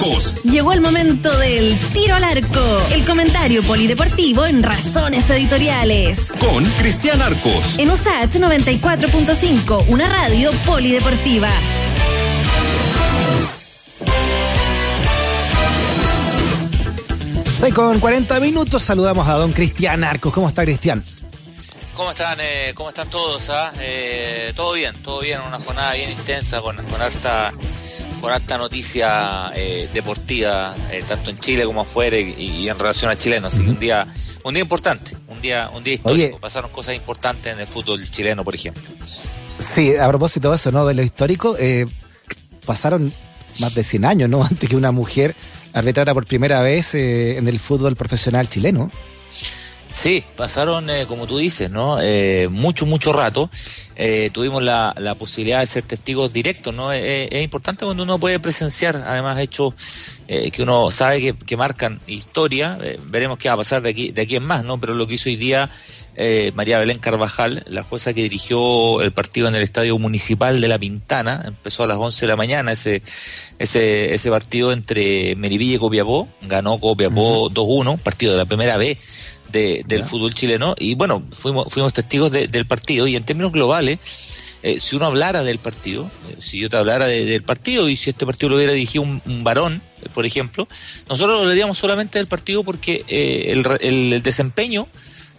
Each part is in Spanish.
Arcos. Llegó el momento del tiro al arco, el comentario polideportivo en Razones Editoriales. Con Cristian Arcos. En USAT 94.5, una radio polideportiva. 6 con 40 minutos, saludamos a don Cristian Arcos. ¿Cómo está Cristian? ¿Cómo están, eh, ¿Cómo están todos? Ah? Eh, todo bien, todo bien, una jornada bien intensa con, con alta con alta noticia eh, deportiva, eh, tanto en Chile como afuera y, en relación a chilenos. Así que un día, un día importante, un día, un día histórico. Pasaron cosas importantes en el fútbol chileno, por ejemplo. Sí, a propósito de eso, ¿no? De lo histórico, eh, pasaron más de 100 años, ¿no? Antes que una mujer arbitrara por primera vez eh, en el fútbol profesional chileno. Sí, pasaron, eh, como tú dices, ¿no? Eh, mucho, mucho rato. Eh, tuvimos la, la, posibilidad de ser testigos directos, ¿no? es importante cuando uno puede presenciar, además, hechos que uno sabe que, que marcan historia. veremos qué va a pasar de aquí, de aquí en más, ¿no? Pero lo que hizo hoy día María Belén Carvajal, la jueza que dirigió el partido en el Estadio Municipal de La Pintana, empezó a las 11 de la mañana ese, ese, ese partido entre Meribilla y Copiapó, ganó Copiapó 2-1, partido de la primera vez del fútbol chileno. Y bueno, fuimos, fuimos testigos del partido. Y en términos globales, eh, si uno hablara del partido, eh, si yo te hablara del partido y si este partido lo hubiera dirigido un, varón, eh, por ejemplo, nosotros hablaríamos solamente del partido porque el, el desempeño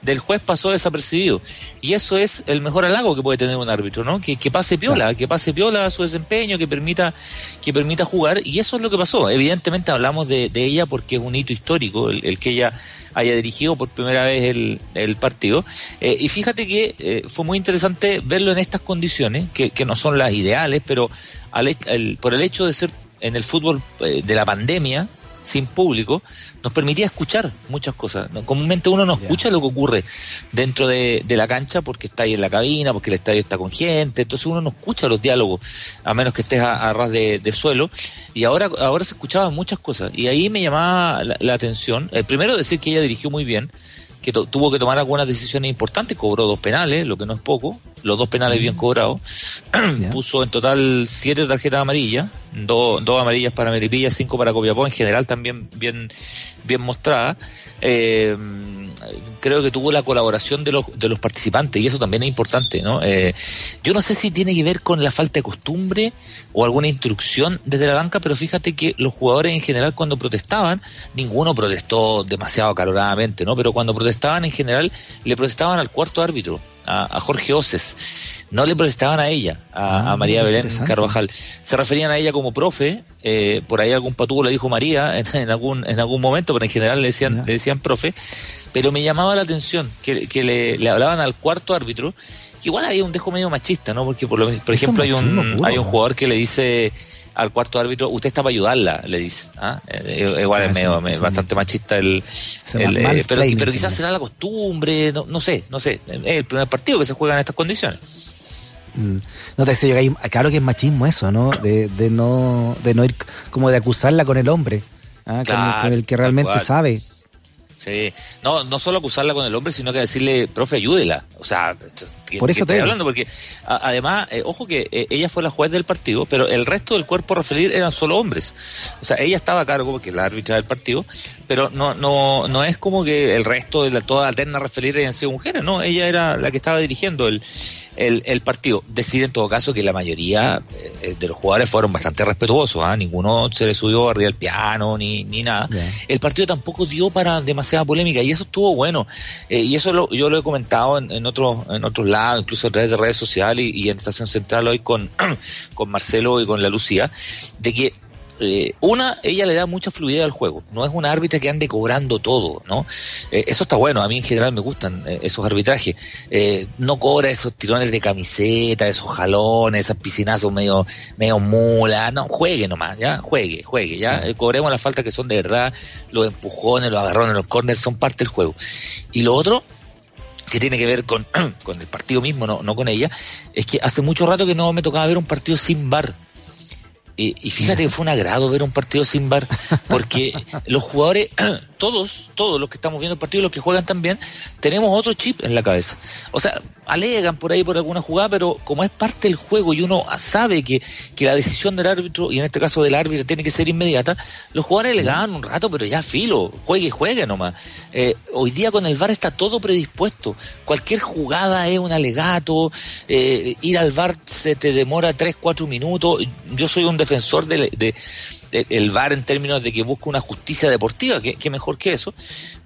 del juez pasó desapercibido. Y eso es el mejor halago que puede tener un árbitro, ¿no? Que, que pase piola, que pase piola a su desempeño, que permita, que permita jugar. Y eso es lo que pasó. Evidentemente hablamos de, de ella porque es un hito histórico el, que ella haya dirigido por primera vez el, el partido. Eh, y fíjate que eh, fue muy interesante verlo en estas condiciones, que, que no son las ideales, pero al, por el hecho de ser en el fútbol eh, de la pandemia, sin público, nos permitía escuchar muchas cosas. Comúnmente uno no escucha lo que ocurre dentro de, la cancha porque está ahí en la cabina, porque el estadio está con gente, entonces uno no escucha los diálogos, a menos que estés a, ras de, suelo. Y ahora, ahora se escuchaban muchas cosas. Y ahí me llamaba la, atención, eh, primero decir que ella dirigió muy bien, que tuvo que tomar algunas decisiones importantes, cobró dos penales, lo que no es poco, los dos penales bien cobrados, puso en total siete tarjetas amarillas, dos, dos amarillas para Meripilla, cinco para Copiapó, en general también bien, bien mostrada. Eh, creo que tuvo la colaboración de los, de los participantes y eso también es importante, ¿no? Eh, yo no sé si tiene que ver con la falta de costumbre o alguna instrucción desde la banca, pero fíjate que los jugadores en general cuando protestaban, ninguno protestó demasiado acaloradamente, ¿no? Pero cuando protestaban en general le protestaban al cuarto árbitro a, Jorge Oces. No le protestaban a ella, a, ah, María Belén Carvajal. Se referían a ella como profe, eh, por ahí algún patugo le dijo María en, algún, en algún momento, pero en general le decían, le decían profe. Pero me llamaba la atención que, que le, le, hablaban al cuarto árbitro, que igual hay un dejo medio machista, ¿no? Porque, por, lo, por ejemplo, hay un, hay un jugador que le dice al cuarto árbitro, usted está para ayudarla, le dice. ¿ah? Eh, igual es medio, bastante machista el... Eh, pero, pero quizás será la costumbre, no, no sé, no sé. Es el primer partido que se juega en estas condiciones. Mm. No te sé, claro que es machismo eso, ¿no? De, de no de no ir como de acusarla con el hombre, ¿ah? con, el, que realmente sabe. Sí, no, no solo acusarla con el hombre, sino que decirle, profe, ayúdela. O sea, por eso estoy hablando, porque además, eh, ojo que eh, ella fue la juez del partido, pero el resto del cuerpo referir eran solo hombres. O sea, ella estaba a cargo, porque es la árbitra del partido, pero no, no, no es como que el resto de la, toda la terna referir hayan sido mujeres, no, ella era la que estaba dirigiendo el, el, el partido. Decide en todo caso que la mayoría eh, de los jugadores fueron bastante respetuosos, ¿ah? ninguno se le subió arriba del piano ni, ni nada. El partido tampoco dio para demasiado polémica y eso estuvo bueno. Eh, y eso lo, yo lo he comentado en, en otros en otros lados, incluso a través de redes sociales y, en Estación Central hoy con, con Marcelo y con la Lucía, de que eh, una, ella le da mucha fluidez al juego. No es una árbitra que ande cobrando todo, ¿no? Eh, eso está bueno. A mí en general me gustan eh, esos arbitrajes. no cobra esos tirones de camiseta, esos jalones, esas piscinazos medio, medio mula. No, juegue nomás, ¿ya? Juegue, juegue, ¿ya? cobremos las faltas que son de verdad. Los empujones, los agarrones, los corners son parte del juego. Y lo otro, que tiene que ver con, con el partido mismo, no, no con ella, es que hace mucho rato que no me tocaba ver un partido sin bar. Y, fíjate que fue un agrado ver un partido sin bar, porque los jugadores todos, todos los que estamos viendo el partido los que juegan también, tenemos otro chip en la cabeza. O sea, alegan por ahí por alguna jugada, pero como es parte del juego y uno sabe que, que la decisión del árbitro, y en este caso del árbitro, tiene que ser inmediata, los jugadores alegaban un rato, pero ya filo, juegue juegue nomás. Eh, hoy día con el VAR está todo predispuesto. Cualquier jugada es un alegato, eh, ir al VAR se te demora 3, 4 minutos. Yo soy un defensor de, de, el VAR en términos de que busca una justicia deportiva, que, mejor que eso,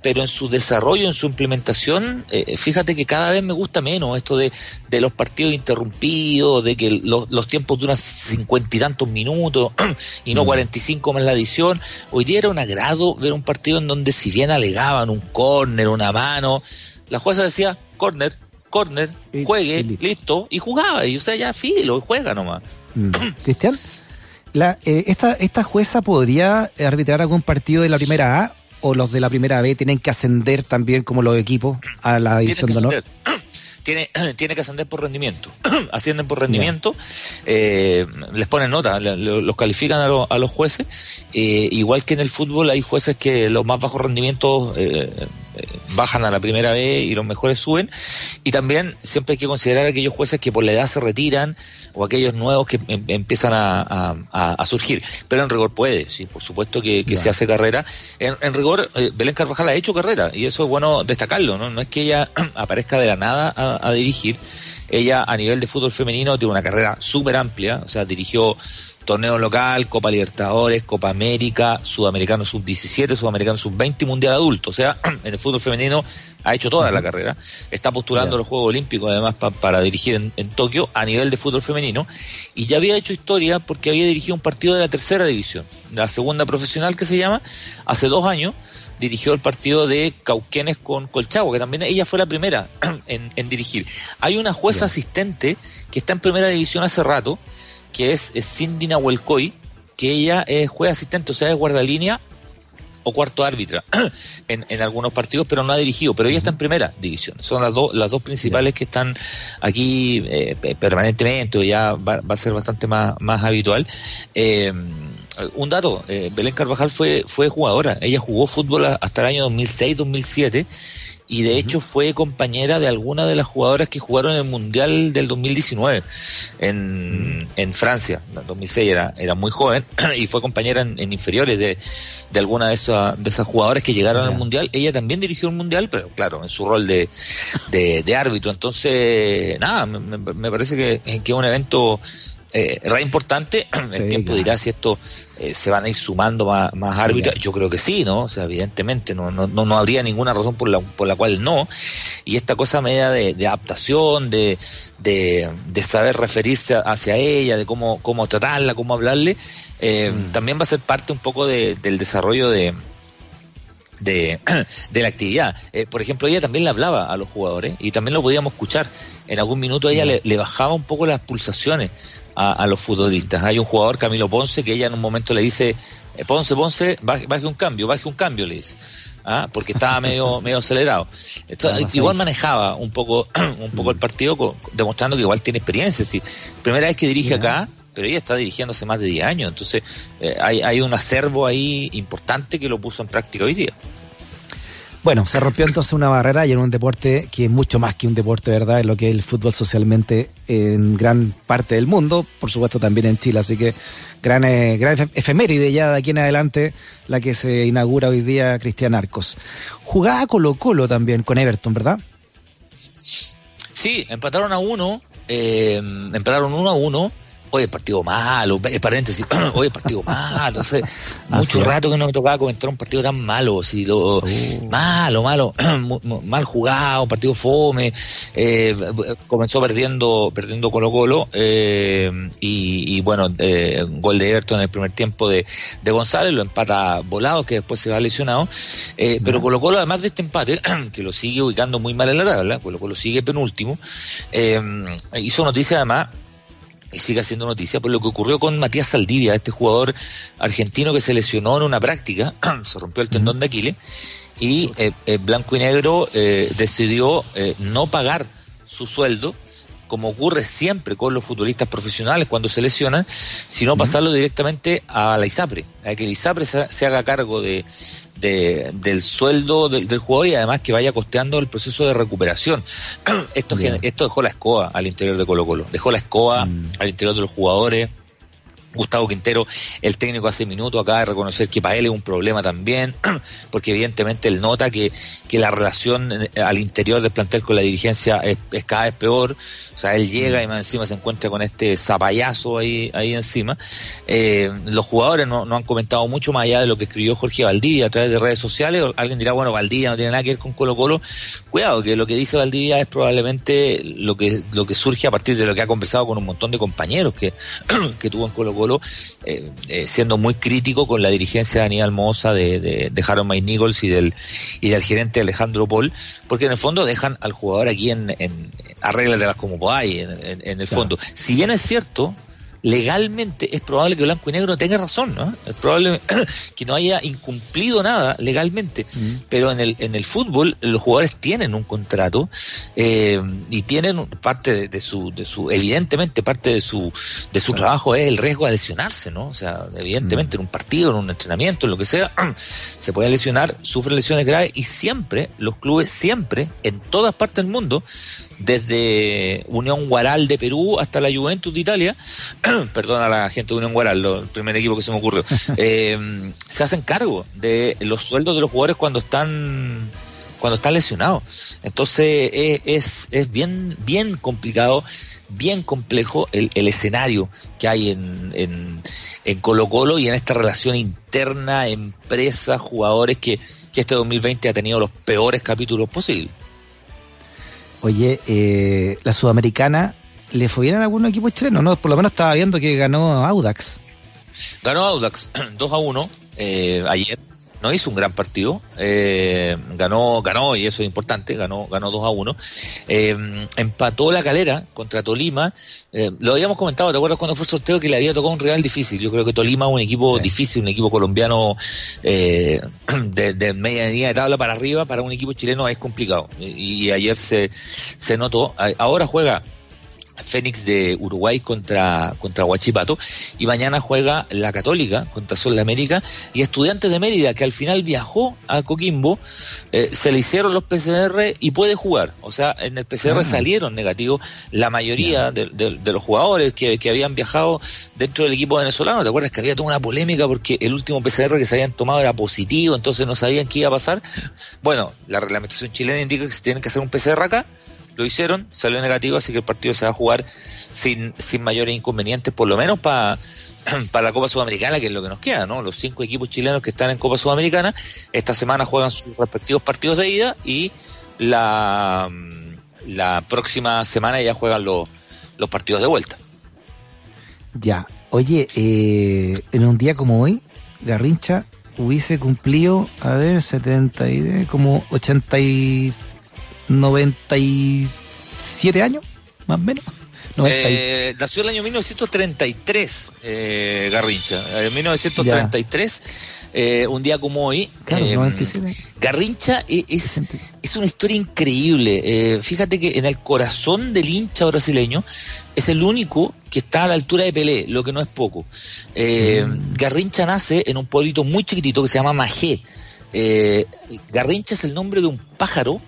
pero en su desarrollo, en su implementación, eh, fíjate que cada vez me gusta menos esto de, de los partidos interrumpidos, de que los tiempos duran cincuenta y tantos minutos y no mm. cuarenta y cinco más la edición. Hoy día era un agrado ver un partido en donde si bien alegaban un córner, una mano, la jueza decía córner, córner, juegue, listo, y jugaba, y o sea, ya filo, juega nomás. Mm. Cristian? La, eh, esta, ¿Esta jueza podría arbitrar algún partido de la primera A o los de la primera B tienen que ascender también como los equipos a la división de honor? Tiene, tiene que ascender por rendimiento. Ascienden por rendimiento, eh, les ponen nota, los califican a, a los jueces. Eh, igual que en el fútbol hay jueces que los más bajos rendimientos eh, bajan a la primera vez y los mejores suben. Y también siempre hay que considerar aquellos jueces que por la edad se retiran o aquellos nuevos que em, empiezan a, surgir. Pero en rigor puede, sí, por supuesto que, se hace carrera. En, rigor, eh, Belén Carvajal ha hecho carrera y eso es bueno destacarlo, ¿no? No es que ella aparezca de la nada a, a dirigir. Ella a nivel de fútbol femenino tiene una carrera súper amplia, o sea, dirigió torneo local, Copa Libertadores, Copa América, Sudamericano Sub-17, Sudamericano Sub-20 y Mundial Adulto. O sea, en el fútbol femenino ha hecho toda la carrera. Está postulando los Juegos Olímpicos además para dirigir en, Tokio a nivel de fútbol femenino. Y ya había hecho historia porque había dirigido un partido de la tercera división, la segunda profesional que se llama, hace dos años dirigió el partido de Cauquenes con Colchagua, que también ella fue la primera en, dirigir. Hay una jueza asistente que está en primera división hace rato, que es, Cindy Nahuelcoy, que ella es juez asistente, o sea, es guardalínea o cuarto árbitra en, en, algunos partidos, pero no ha dirigido, pero ella está en primera división. Son las, dos las dos principales que están aquí eh, permanentemente, o ya va, a ser bastante más, más habitual. Eh, un dato, eh, Belén Carvajal fue, fue jugadora, ella jugó fútbol hasta el año 2006-2007 y de hecho fue compañera de algunas de las jugadoras que jugaron en el Mundial del 2019 en, en Francia. En 2006 era, era muy joven y fue compañera en, inferiores de, de algunas de, esas de esas jugadoras que llegaron al Mundial. Ella también dirigió un Mundial, pero claro, en su rol de, de, árbitro. Entonces, nada, me, me parece que, que es un evento eh, re importante. El tiempo dirá si esto eh, se van a ir sumando más, más árbitros. Yo creo que sí, ¿no? O sea, evidentemente no, no, no, habría ninguna razón por la, por la cual no. Y esta cosa media de, de adaptación, de, de, de, saber referirse hacia ella, de cómo, cómo tratarla, cómo hablarle, eh, mm. también va a ser parte un poco de, del desarrollo de, de, de, la actividad. Eh, por ejemplo, ella también le hablaba a los jugadores y también lo podíamos escuchar. En algún minuto ella le, le, bajaba un poco las pulsaciones a, los futbolistas. Hay un jugador, Camilo Ponce, que ella en un momento le dice, eh, Ponce, Ponce, baje, un cambio, baje un cambio, le dice. ¿Ah? porque estaba medio medio acelerado. igual manejaba un poco un poco el partido demostrando que igual tiene experiencia. Sí. Primera vez que dirige acá, pero ella está dirigiendo hace más de 10 años. Entonces eh, hay, hay un acervo ahí importante que lo puso en práctica hoy día. Bueno, se rompió entonces una barrera y en un deporte que es mucho más que un deporte, ¿verdad? Es lo que es el fútbol socialmente en gran parte del mundo, por supuesto también en Chile. Así que gran, eh, gran efeméride ya de aquí en adelante, la que se inaugura hoy día Cristian Arcos. Jugaba Colo Colo también con Everton, ¿verdad? Sí, empataron a uno, eh, empataron uno a uno oye, partido malo, paréntesis, oye, partido malo, hace mucho rato que no me tocaba comentar un partido tan malo, si lo, uh. malo, malo, mal jugado, partido fome, eh, comenzó perdiendo, perdiendo Colo Colo, eh, y, bueno, eh, gol de Everton en el primer tiempo de, de González, lo empata volado, que después se va lesionado, eh, pero Colo Colo además de este empate, que lo sigue ubicando muy mal en la tabla, Colo Colo sigue penúltimo, eh, hizo noticia además y sigue haciendo noticia por lo que ocurrió con Matías Saldivia, este jugador argentino que se lesionó en una práctica, se rompió el tendón de Aquiles y eh, eh, Blanco y Negro eh, decidió no pagar su sueldo como ocurre siempre con los futbolistas profesionales cuando se lesionan, sino pasarlo directamente a la ISAPRE, a que la ISAPRE se, haga cargo de, del sueldo del, jugador y además que vaya costeando el proceso de recuperación. esto, esto dejó la escoba al interior de Colo Colo, dejó la escoba mm. al interior de los jugadores Gustavo Quintero, el técnico hace minutos acaba de reconocer que para él es un problema también, porque evidentemente él nota que, que la relación eh, al interior del plantel con la dirigencia es, cada vez peor. O sea, él llega y más encima se encuentra con este zapayazo ahí, ahí encima. Eh, los jugadores no, no, han comentado mucho más allá de lo que escribió Jorge Valdivia a través de redes sociales. Alguien dirá, bueno, Valdivia no tiene nada que ver con Colo Colo. Cuidado, que lo que dice Valdivia es probablemente lo que, lo que surge a partir de lo que ha conversado con un montón de compañeros que, que tuvo en Colo Colo eh, eh, siendo muy crítico con la dirigencia de Aníbal Moza, de, de, de Harold May Nichols y del, y del gerente Alejandro Paul, porque en el fondo dejan al jugador aquí en, en arreglas de las como hay, en, en, el fondo. Si bien es cierto, legalmente es probable que Blanco y Negro tenga razón, ¿no? Es probable que no haya incumplido nada legalmente, pero en el, en el fútbol los jugadores tienen un contrato eh, y tienen parte de, su, de su, evidentemente parte de su, de su trabajo es el riesgo de lesionarse, ¿no? O sea, evidentemente en un partido, en un entrenamiento, en lo que sea, se puede lesionar, sufre lesiones graves y siempre, los clubes siempre, en todas partes del mundo, desde Unión Guaral de Perú hasta la Juventus de Italia, perdona a la gente de Unión Guaral, el primer equipo que se me ocurrió, eh, se hacen cargo de los sueldos de los jugadores cuando están cuando están lesionados. Entonces es, es bien, bien complicado, bien complejo el, el escenario que hay en, en, en, Colo Colo y en esta relación interna, empresa, jugadores que, que este 2020 ha tenido los peores capítulos posibles. Oye, eh, la sudamericana ¿le fue bien a algún equipo chileno? No, por lo menos estaba viendo que ganó Audax. Ganó Audax 2 a 1 eh, ayer. No hizo un gran partido, eh, ganó, ganó, y eso es importante, ganó, ganó 2 a 1. Eh, empató la calera contra Tolima. Lo habíamos comentado, ¿te acuerdas cuando fue el sorteo que le había tocado un rival difícil? Yo creo que Tolima es un equipo difícil, un equipo colombiano de, de, media de tabla para arriba, para un equipo chileno es complicado. Y, y ayer se, se notó. Ahora juega Fénix de Uruguay contra, contra Huachipato y mañana juega la Católica contra Sol de América y Estudiantes de Mérida que al final viajó a Coquimbo, eh, se le hicieron los PCR y puede jugar. O sea, en el PCR ah. salieron negativos la mayoría de, de, los jugadores que, que, habían viajado dentro del equipo venezolano. ¿Te acuerdas que había toda una polémica porque el último PCR que se habían tomado era positivo, entonces no sabían qué iba a pasar? Bueno, la reglamentación chilena indica que se tienen que hacer un PCR acá lo hicieron, salió negativo, así que el partido se va a jugar sin, sin mayores inconvenientes, por lo menos para para la Copa Sudamericana, que es lo que nos queda, ¿no? Los cinco equipos chilenos que están en Copa Sudamericana, esta semana juegan sus respectivos partidos de ida y la, la próxima semana ya juegan los, los partidos de vuelta. Ya, oye, eh, en un día como hoy, Garrincha hubiese cumplido, a ver, 70 y como 80 y 97 años, más o menos. Eh, nació el año 1933, eh, Garrincha. En 1933, eh, un día como hoy. Claro, eh, Garrincha es, es, una historia increíble. Eh, fíjate que en el corazón del hincha brasileño es el único que está a la altura de Pelé, lo que no es poco. Eh, mm. Garrincha nace en un pueblito muy chiquitito que se llama Majé. Garrincha es el nombre de un pájaro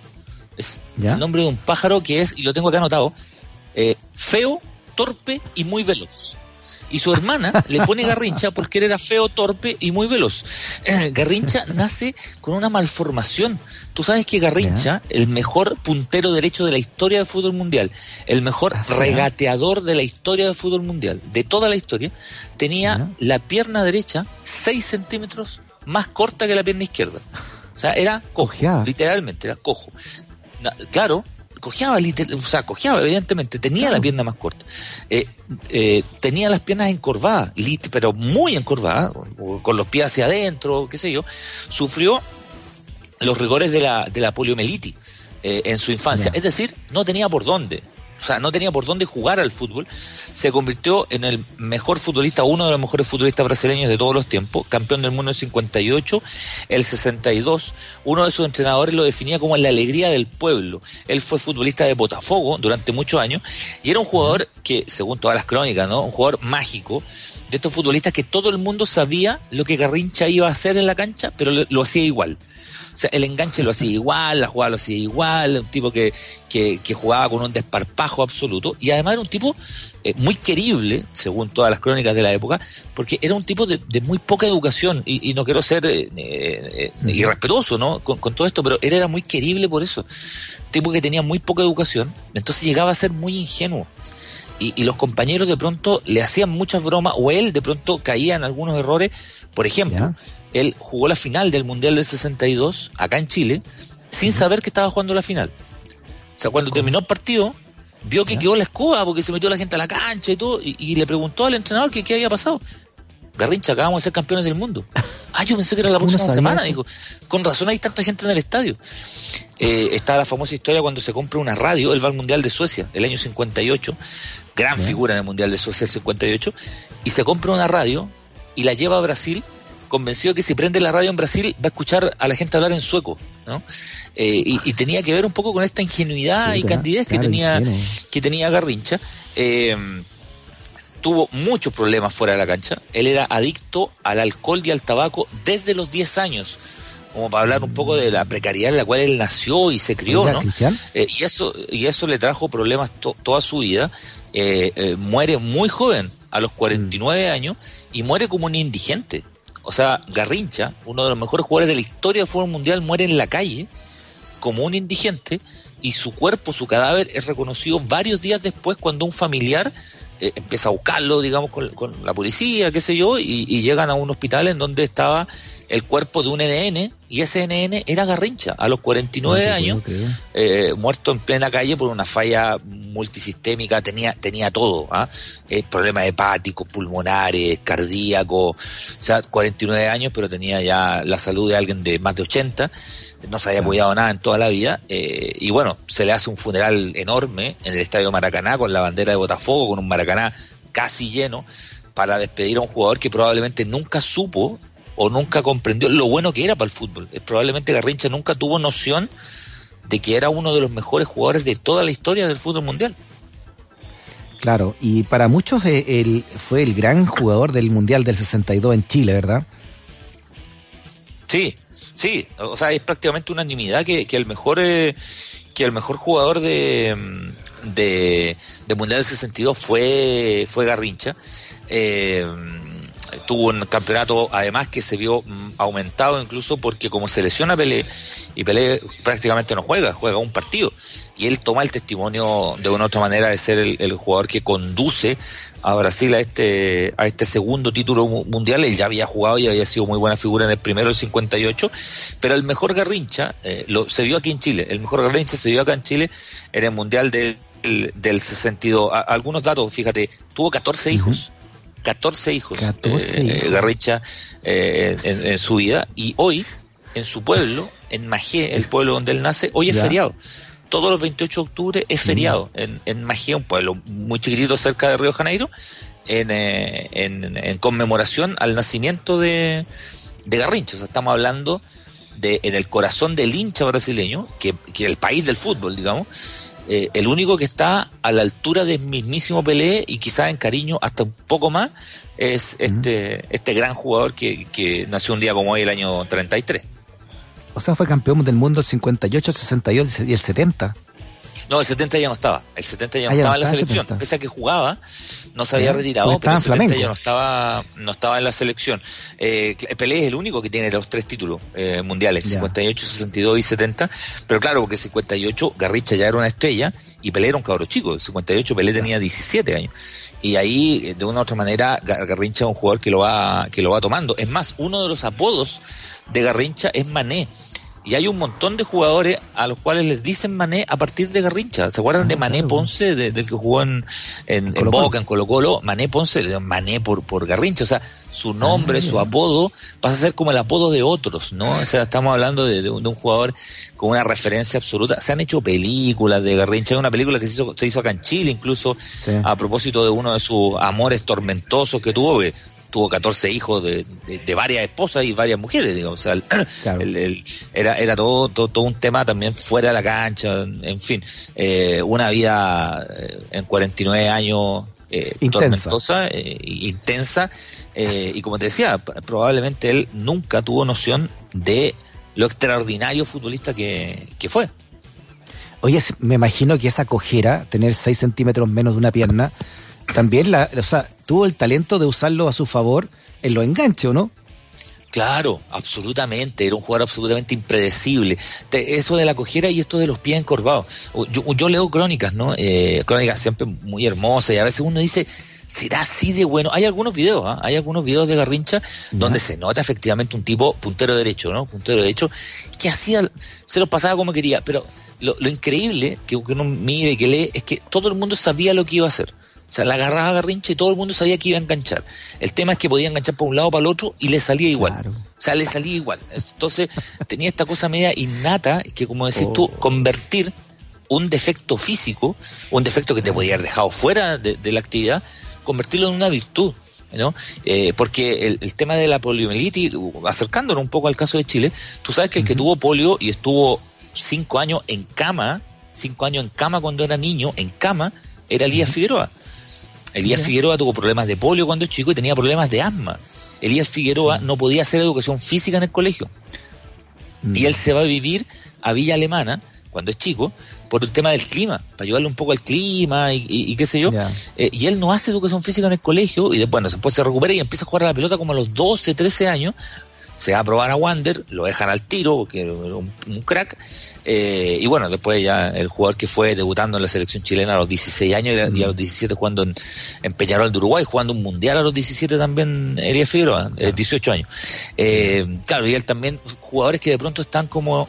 es el nombre de un pájaro que es, y lo tengo acá anotado, eh, feo, torpe y muy veloz. Y su hermana le pone Garrincha porque él era feo, torpe y muy veloz. Eh, Garrincha nace con una malformación. Tú sabes que Garrincha, el mejor puntero derecho de la historia del fútbol mundial, el mejor ah, regateador de la historia del fútbol mundial, de toda la historia, tenía la pierna derecha 6 centímetros más corta que la pierna izquierda. O sea, era cojo, literalmente, era cojo claro, cojeaba, o sea, cojeaba, evidentemente, tenía la pierna más corta. Eh, eh, tenía las piernas encorvadas, pero muy encorvadas, con los pies hacia adentro, qué sé yo. Sufrió los rigores de la, de la poliomielitis eh, en su infancia. Es decir, no tenía por dónde. O sea, no tenía por dónde jugar al fútbol, se convirtió en el mejor futbolista, uno de los mejores futbolistas brasileños de todos los tiempos, campeón del mundo en el 58, el 62, uno de sus entrenadores lo definía como la alegría del pueblo. Él fue futbolista de Botafogo durante muchos años y era un jugador que, según todas las crónicas, ¿no? Un jugador mágico de estos futbolistas que todo el mundo sabía lo que Garrincha iba a hacer en la cancha, pero lo hacía igual. O sea, el enganche lo hacía igual, la jugada lo hacía igual, un tipo que, que, jugaba con un desparpajo absoluto y además era un tipo eh, muy querible, según todas las crónicas de la época, porque era un tipo de, muy poca educación y, no quiero ser eh, eh, irrespetuoso ¿no? Con, todo esto, pero él era muy querible por eso. Un tipo que tenía muy poca educación, entonces llegaba a ser muy ingenuo. Y, los compañeros de pronto le hacían muchas bromas o él de pronto caía en algunos errores. Por ejemplo, él jugó la final del Mundial del 62 acá en Chile sin saber que estaba jugando la final. O sea, cuando terminó el partido, vio que quedó la escoba porque se metió la gente a la cancha y todo, y, le preguntó al entrenador que qué había pasado. Garrincha, acabamos de ser campeones del mundo. Ah, yo pensé que era la próxima semana, dijo. Con razón hay tanta gente en el estadio. Eh, está la famosa historia cuando se compra una radio, él va al Mundial de Suecia, el año 58, gran figura en el Mundial de Suecia el 58, y se compra una radio y la lleva a Brasil convencido que si prende la radio en Brasil va a escuchar a la gente hablar en sueco, ¿no? Eh, y, tenía que ver un poco con esta ingenuidad y candidez que tenía que tenía Garrincha. Eh, tuvo muchos problemas fuera de la cancha. Él era adicto al alcohol y al tabaco desde los 10 años como para hablar un poco de la precariedad en la cual él nació y se crió, ¿no? Eh, y eso y eso le trajo problemas toda su vida. muere muy joven, a los 49 mm. años, y muere como un indigente. O sea, Garrincha, uno de los mejores jugadores de la historia del fútbol mundial, muere en la calle como un indigente y su cuerpo, su cadáver es reconocido varios días después cuando un familiar eh, empieza a buscarlo, digamos, con, la policía, qué sé yo, y, llegan a un hospital en donde estaba el cuerpo de un NN, y ese NN era Garrincha, a los 49 años, eh, muerto en plena calle por una falla multisistémica, tenía, tenía todo, ¿ah? Eh, problemas hepáticos, pulmonares, cardíacos, o sea, 49 años, pero tenía ya la salud de alguien de más de 80, no se había cuidado nada en toda la vida, y bueno, se le hace un funeral enorme en el Estadio Maracaná con la bandera de Botafogo, con un Maracaná casi lleno para despedir a un jugador que probablemente nunca supo o nunca comprendió lo bueno que era para el fútbol. Probablemente Garrincha nunca tuvo noción de que era uno de los mejores jugadores de toda la historia del fútbol mundial. Claro, y para muchos eh, él fue el gran jugador del Mundial del 62 en Chile, ¿verdad? Sí, sí, o sea, es prácticamente unanimidad que, que el mejor eh, que el mejor jugador de, de, de Mundial del 62 fue, fue Garrincha. Eh, tuvo un campeonato además que se vio mm, aumentado incluso porque como se lesiona Pelé y Pelé prácticamente no juega, juega un partido y él toma el testimonio de una otra manera de ser el, jugador que conduce a Brasil a este a este segundo título mundial, él ya había jugado y había sido muy buena figura en el primero el 58, pero el mejor Garrincha eh, lo, se vio aquí en Chile, el mejor Garrincha se vio acá en Chile en el mundial del, del 62, algunos datos, fíjate, tuvo 14 hijos 14 hijos, 14 eh, eh, en, su vida y hoy en su pueblo, en Magé, el pueblo donde él nace, hoy es feriado. Todos los 28 de octubre es feriado en, en Magé, un pueblo muy chiquitito cerca de Río Janeiro, en, eh, en, conmemoración al nacimiento de, de Garrincha. O sea, estamos hablando de en el corazón del hincha brasileño, que, que el país del fútbol, digamos, eh, el único que está a la altura del mismísimo Pelé y quizás en cariño hasta un poco más es este, este gran jugador que, que nació un día como hoy, el año 33. O sea, fue campeón del mundo el 58, el 68 y el 70. No, el 70 ya no estaba. El 70 ya no ah, estaba en la selección. Pese a que jugaba, no se había retirado, pero el 70 ya no estaba, no estaba en la selección. Eh, Pelé es el único que tiene los tres títulos eh, mundiales, 58, 62 y 70. Pero claro, porque 58 Garricha ya era una estrella y Pelé era un cabro chico. El 58 Pelé tenía 17 años. Y ahí, de una u otra manera, Garrincha es un jugador que lo va, que lo va tomando. Es más, uno de los apodos de Garrincha es Mané y hay un montón de jugadores a los cuales les dicen Mané a partir de Garrincha. ¿Se acuerdan de ah, Mané Ponce, del que jugó en, en, Boca, en Colo Colo? Mané Ponce, le Mané por, por Garrincha. O sea, su nombre, ah, su apodo, pasa a ser como el apodo de otros, ¿no? O sea, estamos hablando de, un, jugador con una referencia absoluta. Se han hecho películas de Garrincha. Hay una película que se hizo, se hizo acá en Chile, incluso a propósito de uno de sus amores tormentosos que tuvo, tuvo 14 hijos de, de, varias esposas y varias mujeres, digamos. O sea, el, era, era todo, todo, un tema también fuera de la cancha, en fin, eh, una vida eh, en 49 años eh, tormentosa, eh, intensa, eh, y como te decía, probablemente él nunca tuvo noción de lo extraordinario futbolista que, que fue. Oye, me imagino que esa cojera, tener 6 centímetros menos de una pierna, también la, o sea, tuvo el talento de usarlo a su favor en los enganches, no? Claro, absolutamente. Era un jugador absolutamente impredecible. eso de la cojera y esto de los pies encorvados. Yo, leo crónicas, ¿no? Eh, crónicas siempre muy hermosas y a veces uno dice, ¿será así de bueno? Hay algunos videos, ¿ah? hay algunos videos de Garrincha donde se nota efectivamente un tipo puntero derecho, ¿no? Puntero derecho, que hacía, se lo pasaba como quería, pero lo, increíble que uno mire y que lee es que todo el mundo sabía lo que iba a hacer. O sea, la agarraba a Garrincha y todo el mundo sabía que iba a enganchar. El tema es que podía enganchar por un lado o para el otro y le salía igual. O sea, le salía igual. Entonces, tenía esta cosa media innata que, como decís tú, oh. convertir un defecto físico, un defecto que te podía haber dejado fuera de, la actividad, convertirlo en una virtud. ¿no? Eh, porque el, tema de la poliomielitis, acercándonos un poco al caso de Chile, tú sabes que el que tuvo polio y estuvo cinco años en cama, cinco años en cama cuando era niño, en cama, era Elías Figueroa. Elías Figueroa tuvo problemas de polio cuando es chico y tenía problemas de asma. Elías Figueroa no podía hacer educación física en el colegio. Y él se va a vivir a Villa Alemana cuando es chico por el tema del clima, para ayudarle un poco al clima y, qué sé yo. Eh, y él no hace educación física en el colegio y bueno, después se recupera y empieza a jugar a la pelota como a los 12, 13 años se va a probar a Wander, lo dejan al tiro porque era un, crack, eh, y bueno, después ya el jugador que fue debutando en la selección chilena a los 16 años y a, los 17 jugando en, Peñarol de Uruguay, jugando un mundial a los 17 también, Elías Figueroa, 18 eh, años. Eh, claro, y él también, jugadores que de pronto están como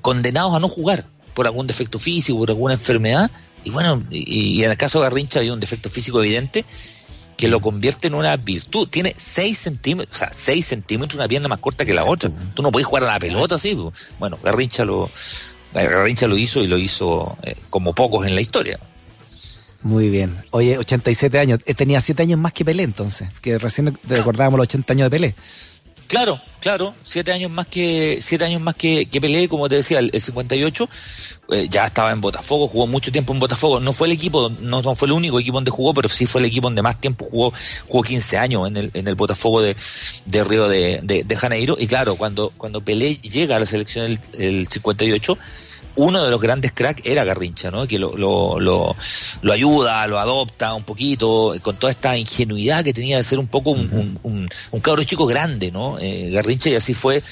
condenados a no jugar por algún defecto físico, por alguna enfermedad, y bueno, y, y en el caso de Garrincha había un defecto físico evidente, que lo convierte en una virtud. Tiene 6 centímetros, o sea, 6 centímetros, una pierna más corta que la otra. Tú no puedes jugar a la pelota así. Bueno, Garrincha lo, Garrincha lo hizo y lo hizo eh, como pocos en la historia. Muy bien. Oye, 87 años. Eh, tenía 7 años más que Pelé entonces, que recién recordábamos los 80 años de Pelé. Claro, claro, siete años más que siete años más que, que Pelé, como te decía, el, 58 eh, ya estaba en Botafogo, jugó mucho tiempo en Botafogo. No fue el equipo, no, fue el único equipo donde jugó, pero sí fue el equipo donde más tiempo jugó, jugó 15 años en el, en el Botafogo de, de Río de, de, Janeiro. Y claro, cuando, cuando Pelé llega a la selección el, el 58, uno de los grandes cracks era Garrincha, ¿no? Que lo, lo, lo, lo, ayuda, lo adopta un poquito, con toda esta ingenuidad que tenía de ser un poco un, un, un, cabro chico grande, ¿no? Eh, Garrincha y así fue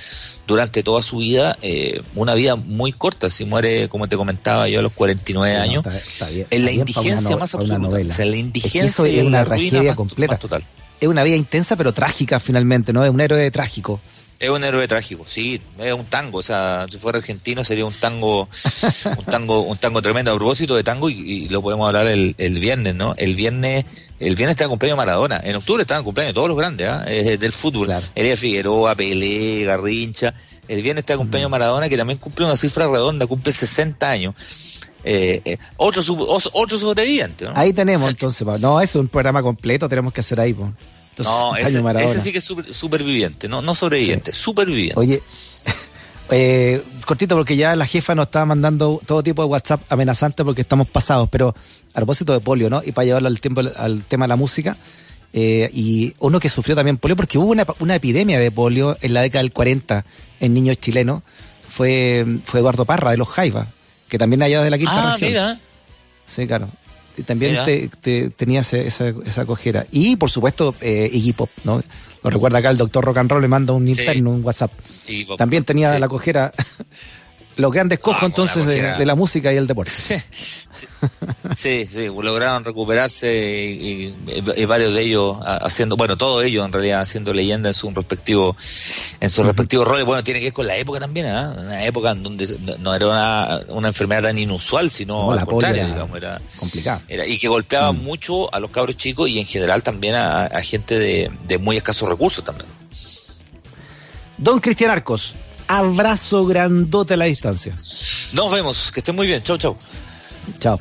durante toda su vida, eh, una vida muy corta, si muere, como te comentaba yo, a los 49 años, en la indigencia más absoluta. O sea, la indigencia es, una tragedia completa. total. Es una vida intensa pero trágica finalmente, ¿no? Es un héroe trágico. Es un héroe trágico, sí, es un tango, o sea, si fuera argentino sería un tango, un tango, un tango tremendo a propósito de tango y, lo podemos hablar el, el, viernes, ¿no? El viernes, el viernes está en cumpleaños Maradona, en octubre están cumpleaños todos los grandes, ¿ah? del fútbol, claro. Figueroa, Pelé, Garrincha, el viernes está en cumpleaños Maradona que también cumple una cifra redonda, cumple 60 años. Eh, eh, otro, otro sobreviviente, ¿no? Ahí tenemos entonces, no, es un programa completo, tenemos que hacer ahí, pues no, ese, sí que es superviviente, no, no sobreviviente, superviviente. Oye, eh, cortito porque ya la jefa nos está mandando todo tipo de WhatsApp amenazante porque estamos pasados, pero a propósito de polio, ¿no? Y para llevarlo al, tiempo, al tema de la música, eh, y uno que sufrió también polio, porque hubo una, una, epidemia de polio en la década del 40 en niños chilenos, fue, fue Eduardo Parra de los Jaivas, que también allá de la quinta ah, Mira. Sí, claro también te, tenía esa, esa cojera. Y por supuesto, eh, Iggy Pop, ¿no? Lo recuerda acá el doctor Rock and Roll, le manda un interno, un WhatsApp. También tenía la cojera. los grandes cojos entonces de, la música y el deporte. sí, sí, lograron recuperarse y, varios de ellos haciendo, bueno, todos ellos en realidad haciendo leyenda en su respectivo, en sus respectivos roles. Bueno, tiene que ver con la época también, ¿eh? una época en donde no era una, enfermedad tan inusual, sino al contrario, digamos, era complicada. y que golpeaba mm. mucho a los cabros chicos y en general también a, gente de, de muy escasos recursos también. Don Cristian Arcos, abrazo grandote a la distancia. Nos vemos, que estén muy bien. Chau, chau. Chao.